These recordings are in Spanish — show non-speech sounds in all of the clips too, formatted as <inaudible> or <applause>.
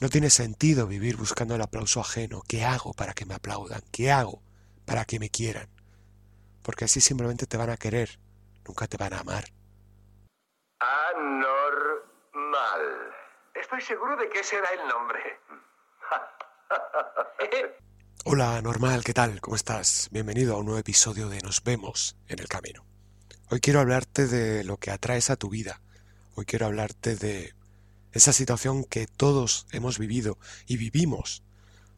No tiene sentido vivir buscando el aplauso ajeno. ¿Qué hago para que me aplaudan? ¿Qué hago para que me quieran? Porque así simplemente te van a querer, nunca te van a amar. Anormal. Estoy seguro de que ese era el nombre. <laughs> Hola, normal, ¿qué tal? ¿Cómo estás? Bienvenido a un nuevo episodio de Nos vemos en el camino. Hoy quiero hablarte de lo que atraes a tu vida. Hoy quiero hablarte de esa situación que todos hemos vivido y vivimos,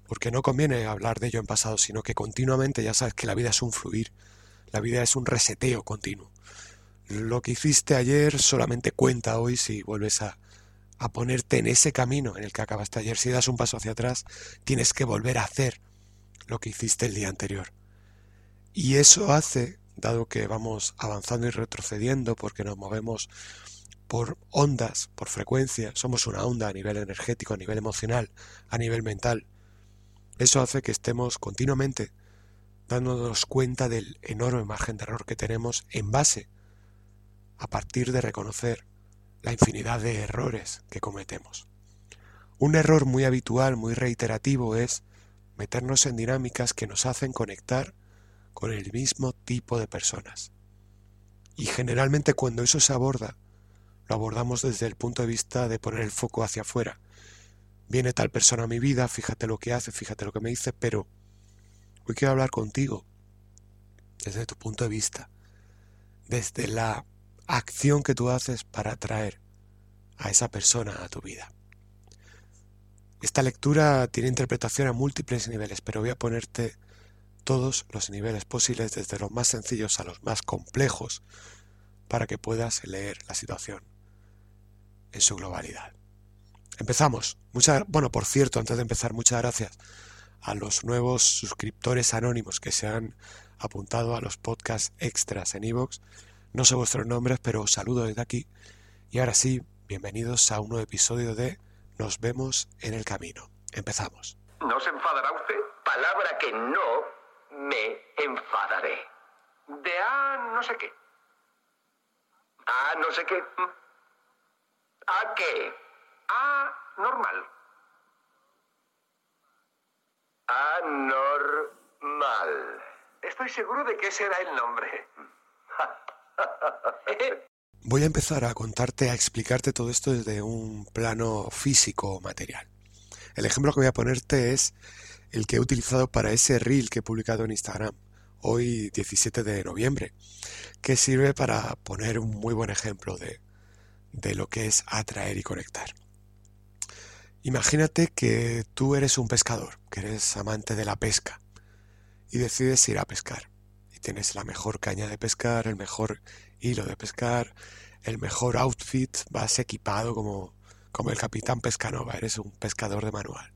porque no conviene hablar de ello en pasado, sino que continuamente ya sabes que la vida es un fluir, la vida es un reseteo continuo. Lo que hiciste ayer solamente cuenta hoy si vuelves a, a ponerte en ese camino en el que acabaste ayer. Si das un paso hacia atrás, tienes que volver a hacer lo que hiciste el día anterior. Y eso hace, dado que vamos avanzando y retrocediendo porque nos movemos por ondas, por frecuencia, somos una onda a nivel energético, a nivel emocional, a nivel mental. Eso hace que estemos continuamente dándonos cuenta del enorme margen de error que tenemos en base a partir de reconocer la infinidad de errores que cometemos. Un error muy habitual, muy reiterativo es meternos en dinámicas que nos hacen conectar con el mismo tipo de personas. Y generalmente cuando eso se aborda, lo abordamos desde el punto de vista de poner el foco hacia afuera. Viene tal persona a mi vida, fíjate lo que hace, fíjate lo que me dice, pero hoy quiero hablar contigo desde tu punto de vista, desde la acción que tú haces para atraer a esa persona a tu vida. Esta lectura tiene interpretación a múltiples niveles, pero voy a ponerte todos los niveles posibles, desde los más sencillos a los más complejos, para que puedas leer la situación en su globalidad. Empezamos. Muchas, bueno, por cierto, antes de empezar, muchas gracias a los nuevos suscriptores anónimos que se han apuntado a los podcasts extras en iVoox. No sé vuestros nombres, pero os saludo desde aquí. Y ahora sí, bienvenidos a un nuevo episodio de Nos vemos en el camino. Empezamos. ¿No se enfadará usted? Palabra que no me enfadaré. De A no sé qué. A no sé qué. ¿A qué? A normal. Anormal. Estoy seguro de que ese era el nombre. <laughs> Voy a empezar a contarte, a explicarte todo esto desde un plano físico material. El ejemplo que voy a ponerte es el que he utilizado para ese reel que he publicado en Instagram, hoy 17 de noviembre, que sirve para poner un muy buen ejemplo de, de lo que es atraer y conectar. Imagínate que tú eres un pescador, que eres amante de la pesca, y decides ir a pescar. Y tienes la mejor caña de pescar, el mejor hilo de pescar, el mejor outfit, vas equipado como, como el capitán Pescanova, eres un pescador de manual.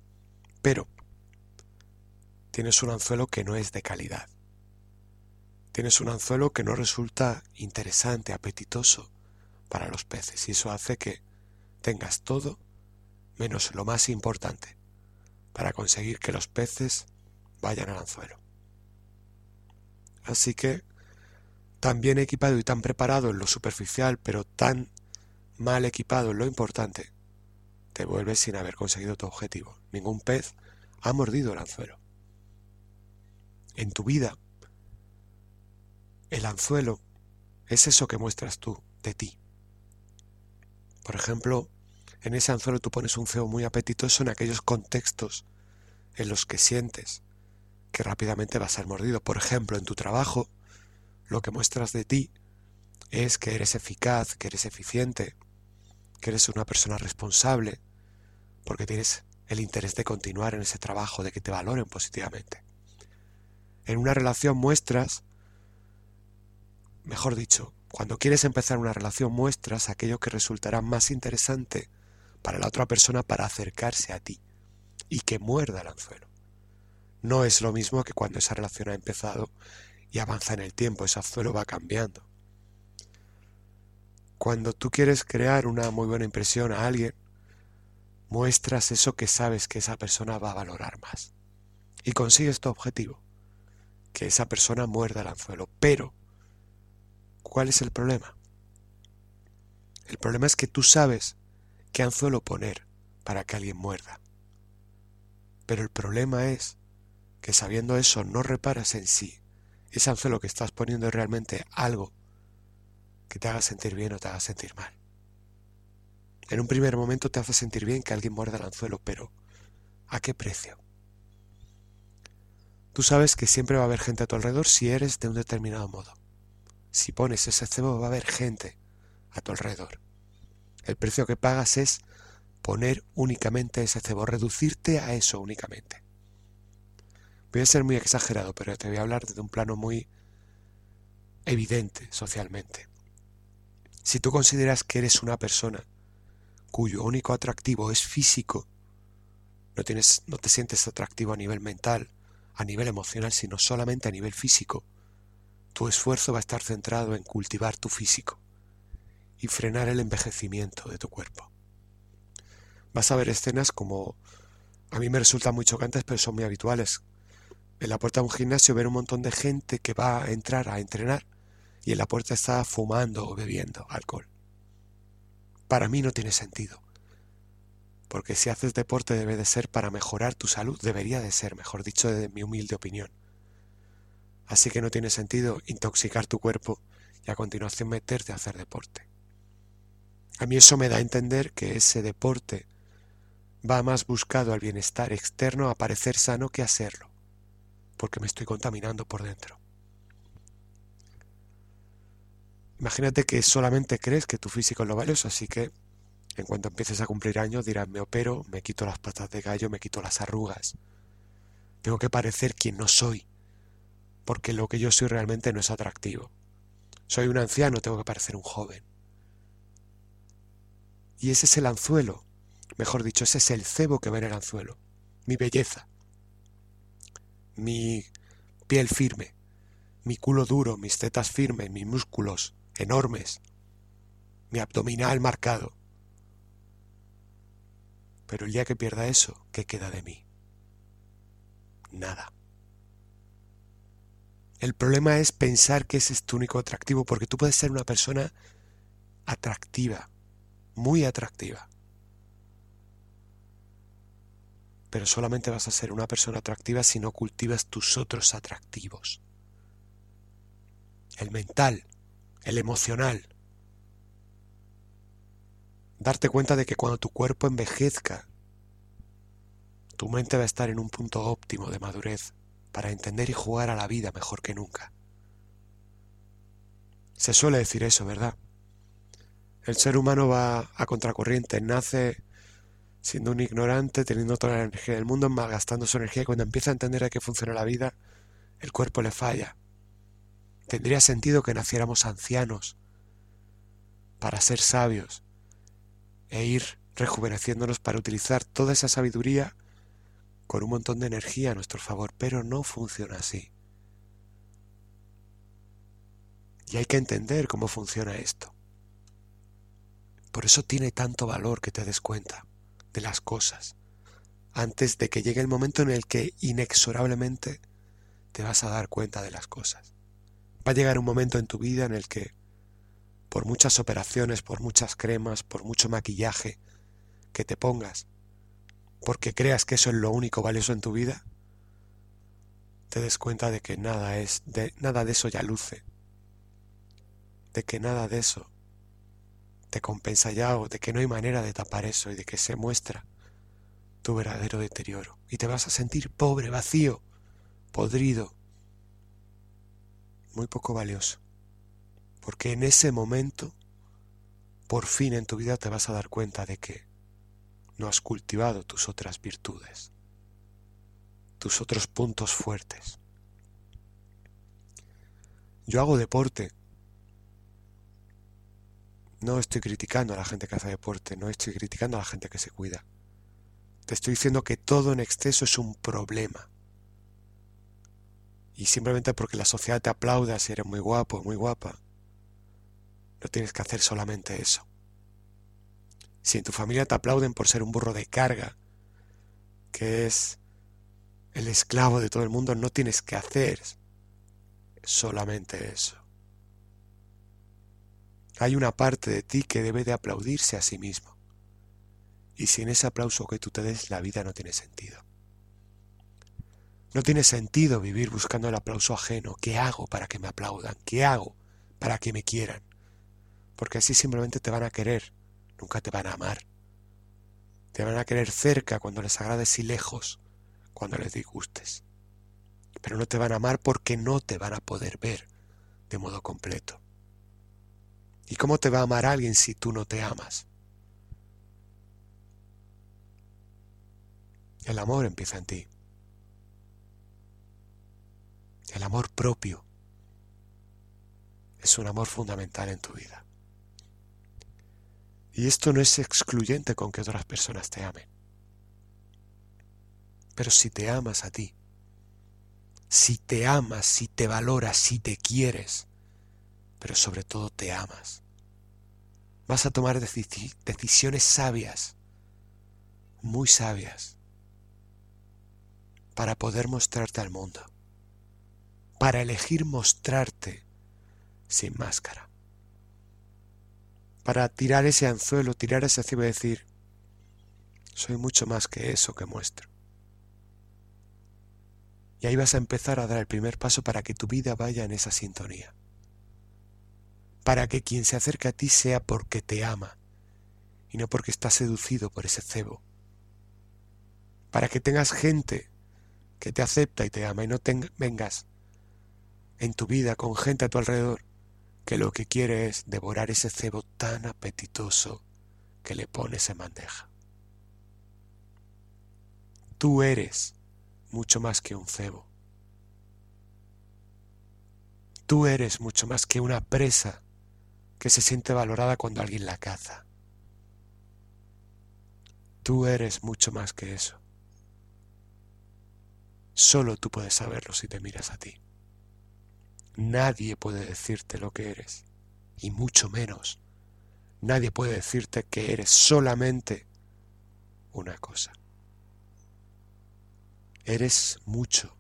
Pero tienes un anzuelo que no es de calidad. Tienes un anzuelo que no resulta interesante, apetitoso, para los peces y eso hace que tengas todo menos lo más importante para conseguir que los peces vayan al anzuelo. Así que, tan bien equipado y tan preparado en lo superficial, pero tan mal equipado en lo importante, te vuelves sin haber conseguido tu objetivo. Ningún pez ha mordido el anzuelo. En tu vida, el anzuelo es eso que muestras tú de ti. Por ejemplo, en ese anzuelo tú pones un cebo muy apetitoso en aquellos contextos en los que sientes que rápidamente vas a ser mordido. Por ejemplo, en tu trabajo, lo que muestras de ti es que eres eficaz, que eres eficiente, que eres una persona responsable, porque tienes el interés de continuar en ese trabajo, de que te valoren positivamente. En una relación muestras, mejor dicho, cuando quieres empezar una relación muestras aquello que resultará más interesante para la otra persona para acercarse a ti y que muerda el anzuelo. No es lo mismo que cuando esa relación ha empezado y avanza en el tiempo, ese anzuelo va cambiando. Cuando tú quieres crear una muy buena impresión a alguien, muestras eso que sabes que esa persona va a valorar más. Y consigues tu objetivo, que esa persona muerda el anzuelo. Pero ¿Cuál es el problema? El problema es que tú sabes qué anzuelo poner para que alguien muerda. Pero el problema es que sabiendo eso no reparas en sí. Ese anzuelo que estás poniendo es realmente algo que te haga sentir bien o te haga sentir mal. En un primer momento te hace sentir bien que alguien muerda el anzuelo, pero ¿a qué precio? Tú sabes que siempre va a haber gente a tu alrededor si eres de un determinado modo. Si pones ese cebo va a haber gente a tu alrededor. El precio que pagas es poner únicamente ese cebo, reducirte a eso únicamente. Voy a ser muy exagerado, pero te voy a hablar desde un plano muy evidente socialmente. Si tú consideras que eres una persona cuyo único atractivo es físico, no, tienes, no te sientes atractivo a nivel mental, a nivel emocional, sino solamente a nivel físico, tu esfuerzo va a estar centrado en cultivar tu físico y frenar el envejecimiento de tu cuerpo. Vas a ver escenas como a mí me resultan muy chocantes, pero son muy habituales. En la puerta de un gimnasio ver un montón de gente que va a entrar a entrenar y en la puerta está fumando o bebiendo alcohol para mí no tiene sentido. Porque si haces deporte debe de ser para mejorar tu salud, debería de ser, mejor dicho, de mi humilde opinión. Así que no tiene sentido intoxicar tu cuerpo y a continuación meterte a hacer deporte. A mí eso me da a entender que ese deporte va más buscado al bienestar externo a parecer sano que a serlo, porque me estoy contaminando por dentro. Imagínate que solamente crees que tu físico es lo valioso, así que en cuanto empieces a cumplir años dirás me opero, me quito las patas de gallo, me quito las arrugas. Tengo que parecer quien no soy, porque lo que yo soy realmente no es atractivo. Soy un anciano, tengo que parecer un joven. Y ese es el anzuelo, mejor dicho, ese es el cebo que ve en el anzuelo, mi belleza, mi piel firme, mi culo duro, mis tetas firmes, mis músculos, enormes, mi abdominal marcado. Pero el día que pierda eso, ¿qué queda de mí? Nada. El problema es pensar que ese es tu único atractivo, porque tú puedes ser una persona atractiva, muy atractiva. Pero solamente vas a ser una persona atractiva si no cultivas tus otros atractivos. El mental, el emocional. Darte cuenta de que cuando tu cuerpo envejezca, tu mente va a estar en un punto óptimo de madurez para entender y jugar a la vida mejor que nunca. Se suele decir eso, ¿verdad? El ser humano va a contracorriente, nace siendo un ignorante, teniendo toda la energía del mundo, malgastando su energía y cuando empieza a entender de qué funciona la vida, el cuerpo le falla Tendría sentido que naciéramos ancianos para ser sabios e ir rejuveneciéndonos para utilizar toda esa sabiduría con un montón de energía a nuestro favor, pero no funciona así. Y hay que entender cómo funciona esto. Por eso tiene tanto valor que te des cuenta de las cosas, antes de que llegue el momento en el que inexorablemente te vas a dar cuenta de las cosas. Va a llegar un momento en tu vida en el que, por muchas operaciones, por muchas cremas, por mucho maquillaje que te pongas, porque creas que eso es lo único valioso en tu vida, te des cuenta de que nada es, de nada de eso ya luce, de que nada de eso te compensa ya o de que no hay manera de tapar eso y de que se muestra tu verdadero deterioro y te vas a sentir pobre, vacío, podrido, muy poco valioso. Porque en ese momento, por fin en tu vida te vas a dar cuenta de que no has cultivado tus otras virtudes, tus otros puntos fuertes. Yo hago deporte. No estoy criticando a la gente que hace deporte, no estoy criticando a la gente que se cuida. Te estoy diciendo que todo en exceso es un problema y simplemente porque la sociedad te aplauda si eres muy guapo, muy guapa, no tienes que hacer solamente eso. Si en tu familia te aplauden por ser un burro de carga, que es el esclavo de todo el mundo, no tienes que hacer solamente eso. Hay una parte de ti que debe de aplaudirse a sí mismo. Y sin ese aplauso que tú te des, la vida no tiene sentido. No tiene sentido vivir buscando el aplauso ajeno. ¿Qué hago para que me aplaudan? ¿Qué hago para que me quieran? Porque así simplemente te van a querer, nunca te van a amar. Te van a querer cerca cuando les agrades y lejos cuando les disgustes. Pero no te van a amar porque no te van a poder ver de modo completo. ¿Y cómo te va a amar alguien si tú no te amas? El amor empieza en ti. El amor propio es un amor fundamental en tu vida. Y esto no es excluyente con que otras personas te amen. Pero si te amas a ti, si te amas, si te valoras, si te quieres, pero sobre todo te amas, vas a tomar decisiones sabias, muy sabias, para poder mostrarte al mundo, para elegir mostrarte sin máscara, para tirar ese anzuelo, tirar ese cebo y decir, soy mucho más que eso que muestro. Y ahí vas a empezar a dar el primer paso para que tu vida vaya en esa sintonía. Para que quien se acerque a ti sea porque te ama y no porque está seducido por ese cebo. Para que tengas gente que te acepta y te ama y no vengas en tu vida con gente a tu alrededor que lo que quiere es devorar ese cebo tan apetitoso que le pones en bandeja. Tú eres mucho más que un cebo. Tú eres mucho más que una presa que se siente valorada cuando alguien la caza. Tú eres mucho más que eso. Solo tú puedes saberlo si te miras a ti. Nadie puede decirte lo que eres, y mucho menos nadie puede decirte que eres solamente una cosa. Eres mucho,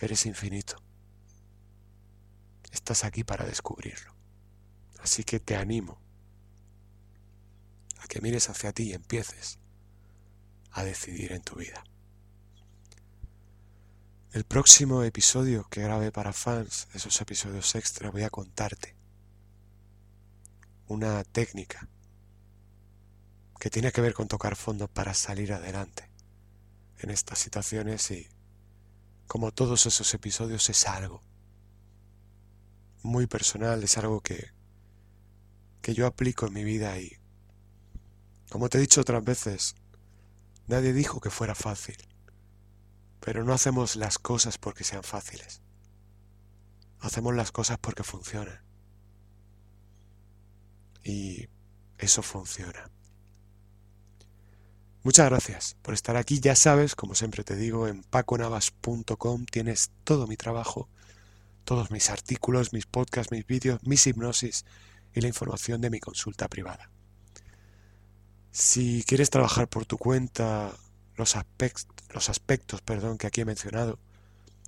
eres infinito. Estás aquí para descubrirlo. Así que te animo a que mires hacia ti y empieces a decidir en tu vida. El próximo episodio que grabe para fans, esos episodios extra, voy a contarte una técnica que tiene que ver con tocar fondo para salir adelante en estas situaciones y como todos esos episodios es algo muy personal, es algo que, que yo aplico en mi vida y como te he dicho otras veces, nadie dijo que fuera fácil, pero no hacemos las cosas porque sean fáciles, hacemos las cosas porque funcionan y eso funciona. Muchas gracias por estar aquí. Ya sabes, como siempre te digo, en paconavas.com tienes todo mi trabajo, todos mis artículos, mis podcasts, mis vídeos, mis hipnosis y la información de mi consulta privada. Si quieres trabajar por tu cuenta los, aspectos, los aspectos perdón, que aquí he mencionado,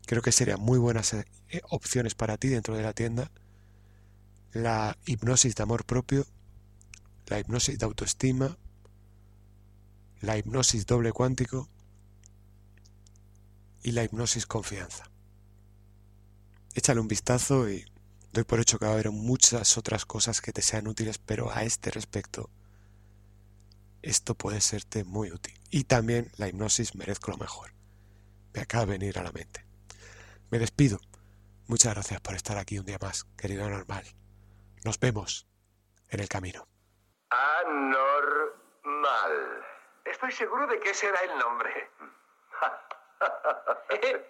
creo que serían muy buenas eh, opciones para ti dentro de la tienda. La hipnosis de amor propio, la hipnosis de autoestima, la hipnosis doble cuántico y la hipnosis confianza. Échale un vistazo y doy por hecho que va a haber muchas otras cosas que te sean útiles, pero a este respecto esto puede serte muy útil. Y también la hipnosis merezco lo mejor. Me acaba de venir a la mente. Me despido. Muchas gracias por estar aquí un día más, querido normal. Nos vemos en el camino. Anormal. Estoy seguro de que ese era el nombre. <laughs>